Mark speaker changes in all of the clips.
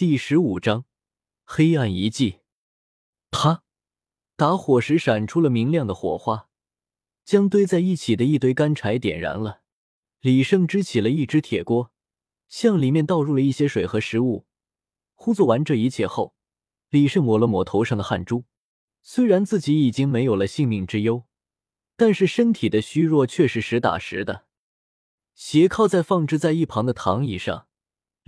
Speaker 1: 第十五章黑暗遗迹。啪！打火石闪出了明亮的火花，将堆在一起的一堆干柴点燃了。李胜支起了一只铁锅，向里面倒入了一些水和食物。呼做完这一切后，李胜抹了抹头上的汗珠。虽然自己已经没有了性命之忧，但是身体的虚弱却是实打实的。斜靠在放置在一旁的躺椅上。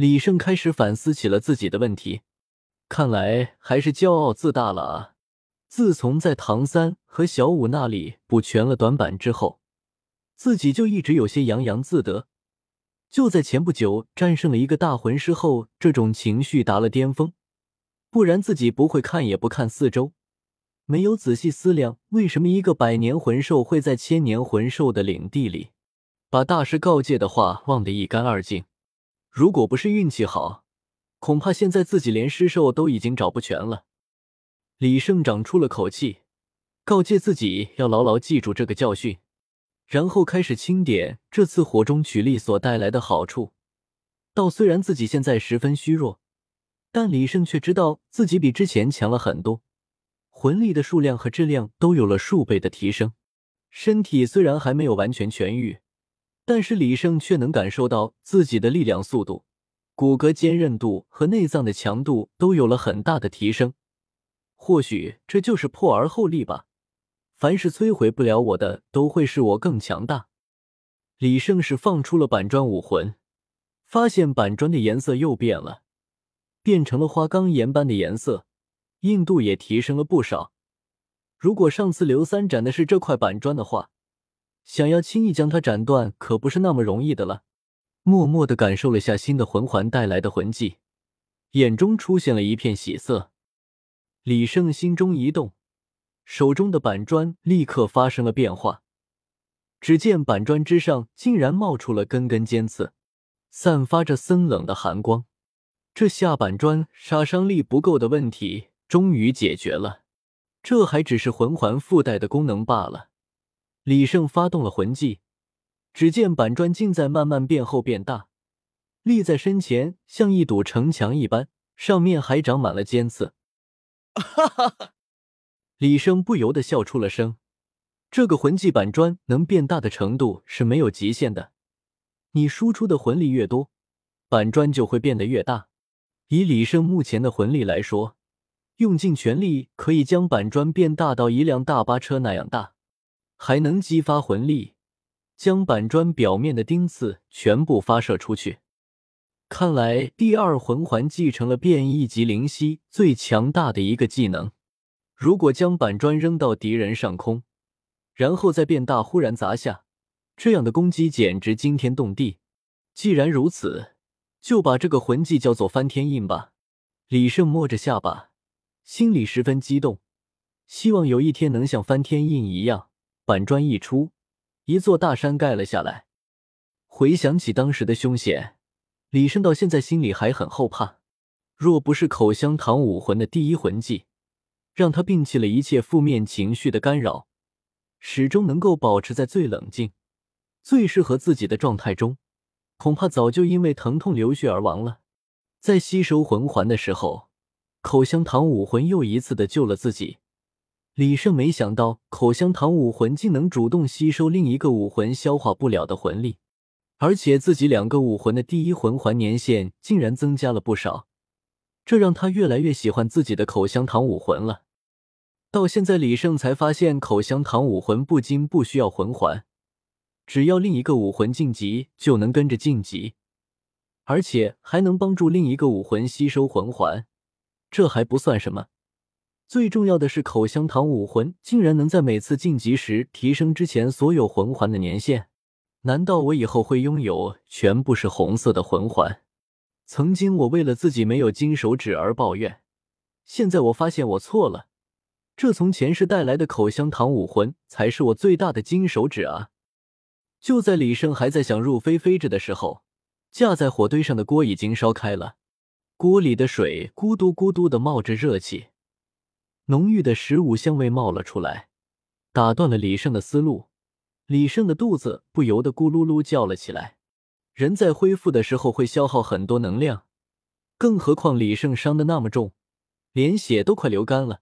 Speaker 1: 李胜开始反思起了自己的问题，看来还是骄傲自大了啊！自从在唐三和小五那里补全了短板之后，自己就一直有些洋洋自得。就在前不久战胜了一个大魂师后，这种情绪达了巅峰。不然自己不会看也不看四周，没有仔细思量为什么一个百年魂兽会在千年魂兽的领地里，把大师告诫的话忘得一干二净。如果不是运气好，恐怕现在自己连尸兽都已经找不全了。李胜长出了口气，告诫自己要牢牢记住这个教训，然后开始清点这次火中取栗所带来的好处。道虽然自己现在十分虚弱，但李胜却知道自己比之前强了很多，魂力的数量和质量都有了数倍的提升。身体虽然还没有完全痊愈。但是李胜却能感受到自己的力量、速度、骨骼坚韧度和内脏的强度都有了很大的提升。或许这就是破而后立吧。凡是摧毁不了我的，都会使我更强大。李胜是放出了板砖武魂，发现板砖的颜色又变了，变成了花岗岩般的颜色，硬度也提升了不少。如果上次刘三斩的是这块板砖的话，想要轻易将它斩断，可不是那么容易的了。默默的感受了下新的魂环带来的魂技，眼中出现了一片喜色。李胜心中一动，手中的板砖立刻发生了变化。只见板砖之上竟然冒出了根根尖刺，散发着森冷的寒光。这下板砖杀伤力不够的问题终于解决了。这还只是魂环附带的功能罢了。李胜发动了魂技，只见板砖竟在慢慢变厚变大，立在身前像一堵城墙一般，上面还长满了尖刺。哈哈哈！李胜不由得笑出了声。这个魂技板砖能变大的程度是没有极限的，你输出的魂力越多，板砖就会变得越大。以李胜目前的魂力来说，用尽全力可以将板砖变大到一辆大巴车那样大。还能激发魂力，将板砖表面的钉刺全部发射出去。看来第二魂环继承了变异级灵犀最强大的一个技能。如果将板砖扔到敌人上空，然后再变大，忽然砸下，这样的攻击简直惊天动地。既然如此，就把这个魂技叫做翻天印吧。李胜摸着下巴，心里十分激动，希望有一天能像翻天印一样。板砖一出，一座大山盖了下来。回想起当时的凶险，李胜到现在心里还很后怕。若不是口香糖武魂的第一魂技，让他摒弃了一切负面情绪的干扰，始终能够保持在最冷静、最适合自己的状态中，恐怕早就因为疼痛流血而亡了。在吸收魂环的时候，口香糖武魂又一次的救了自己。李胜没想到，口香糖武魂竟能主动吸收另一个武魂消化不了的魂力，而且自己两个武魂的第一魂环年限竟然增加了不少，这让他越来越喜欢自己的口香糖武魂了。到现在，李胜才发现，口香糖武魂不仅不需要魂环，只要另一个武魂晋级就能跟着晋级，而且还能帮助另一个武魂吸收魂环，这还不算什么。最重要的是，口香糖武魂竟然能在每次晋级时提升之前所有魂环的年限。难道我以后会拥有全部是红色的魂环？曾经我为了自己没有金手指而抱怨，现在我发现我错了。这从前世带来的口香糖武魂才是我最大的金手指啊！就在李胜还在想入非非着的时候，架在火堆上的锅已经烧开了，锅里的水咕嘟咕嘟的冒着热气。浓郁的食物香味冒了出来，打断了李胜的思路。李胜的肚子不由得咕噜噜叫了起来。人在恢复的时候会消耗很多能量，更何况李胜伤的那么重，连血都快流干了。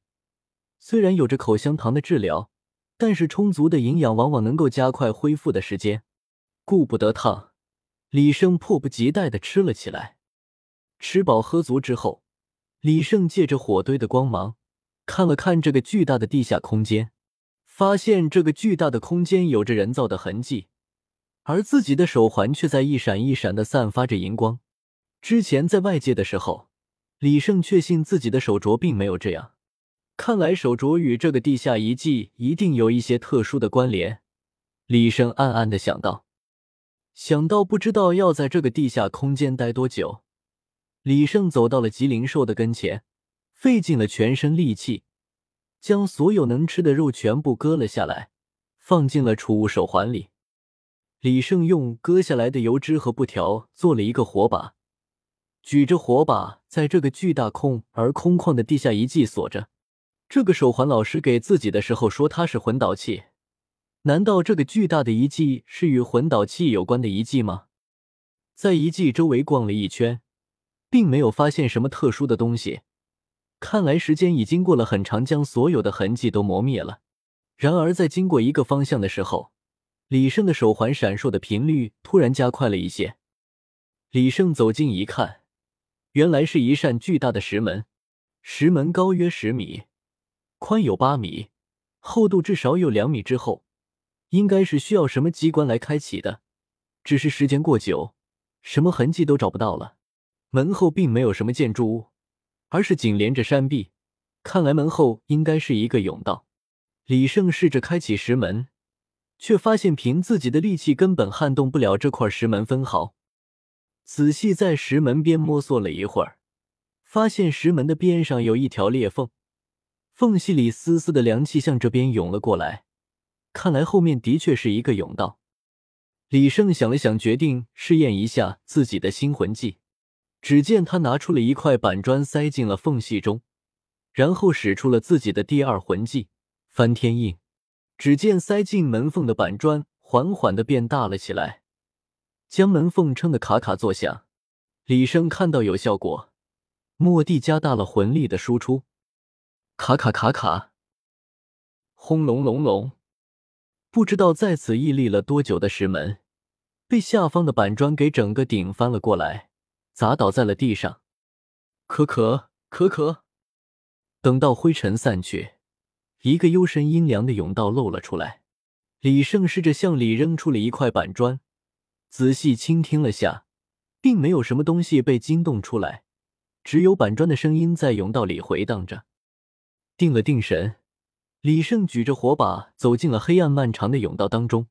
Speaker 1: 虽然有着口香糖的治疗，但是充足的营养往往能够加快恢复的时间。顾不得烫，李胜迫不及待的吃了起来。吃饱喝足之后，李胜借着火堆的光芒，看了看这个巨大的地下空间，发现这个巨大的空间有着人造的痕迹，而自己的手环却在一闪一闪的散发着荧光。之前在外界的时候，李胜确信自己的手镯并没有这样。看来手镯与这个地下遗迹一定有一些特殊的关联，李胜暗暗的想到。想到不知道要在这个地下空间待多久，李胜走到了吉灵兽的跟前，费尽了全身力气，将所有能吃的肉全部割了下来，放进了储物手环里。李胜用割下来的油脂和布条做了一个火把，举着火把在这个巨大空而空旷的地下遗迹锁着。这个手环老师给自己的时候说它是魂导器，难道这个巨大的遗迹是与魂导器有关的遗迹吗？在遗迹周围逛了一圈，并没有发现什么特殊的东西，看来时间已经过了很长，将所有的痕迹都磨灭了。然而在经过一个方向的时候，李胜的手环闪烁的频率突然加快了一些。李胜走近一看，原来是一扇巨大的石门，石门高约十米。宽有八米，厚度至少有两米之后，应该是需要什么机关来开启的。只是时间过久，什么痕迹都找不到了。门后并没有什么建筑物，而是紧连着山壁。看来门后应该是一个甬道。李胜试着开启石门，却发现凭自己的力气根本撼动不了这块石门分毫。仔细在石门边摸索了一会儿，发现石门的边上有一条裂缝。缝隙里丝丝的凉气向这边涌了过来，看来后面的确是一个甬道。李胜想了想，决定试验一下自己的新魂技。只见他拿出了一块板砖，塞进了缝隙中，然后使出了自己的第二魂技——翻天印。只见塞进门缝的板砖缓缓的变大了起来，将门缝撑得卡卡作响。李生看到有效果，蓦地加大了魂力的输出。卡卡卡卡，轰隆隆隆！不知道在此屹立了多久的石门，被下方的板砖给整个顶翻了过来，砸倒在了地上。可可可可，等到灰尘散去，一个幽深阴凉的甬道露了出来。李胜试着向里扔出了一块板砖，仔细倾听了下，并没有什么东西被惊动出来，只有板砖的声音在甬道里回荡着。定了定神，李胜举着火把走进了黑暗漫长的甬道当中。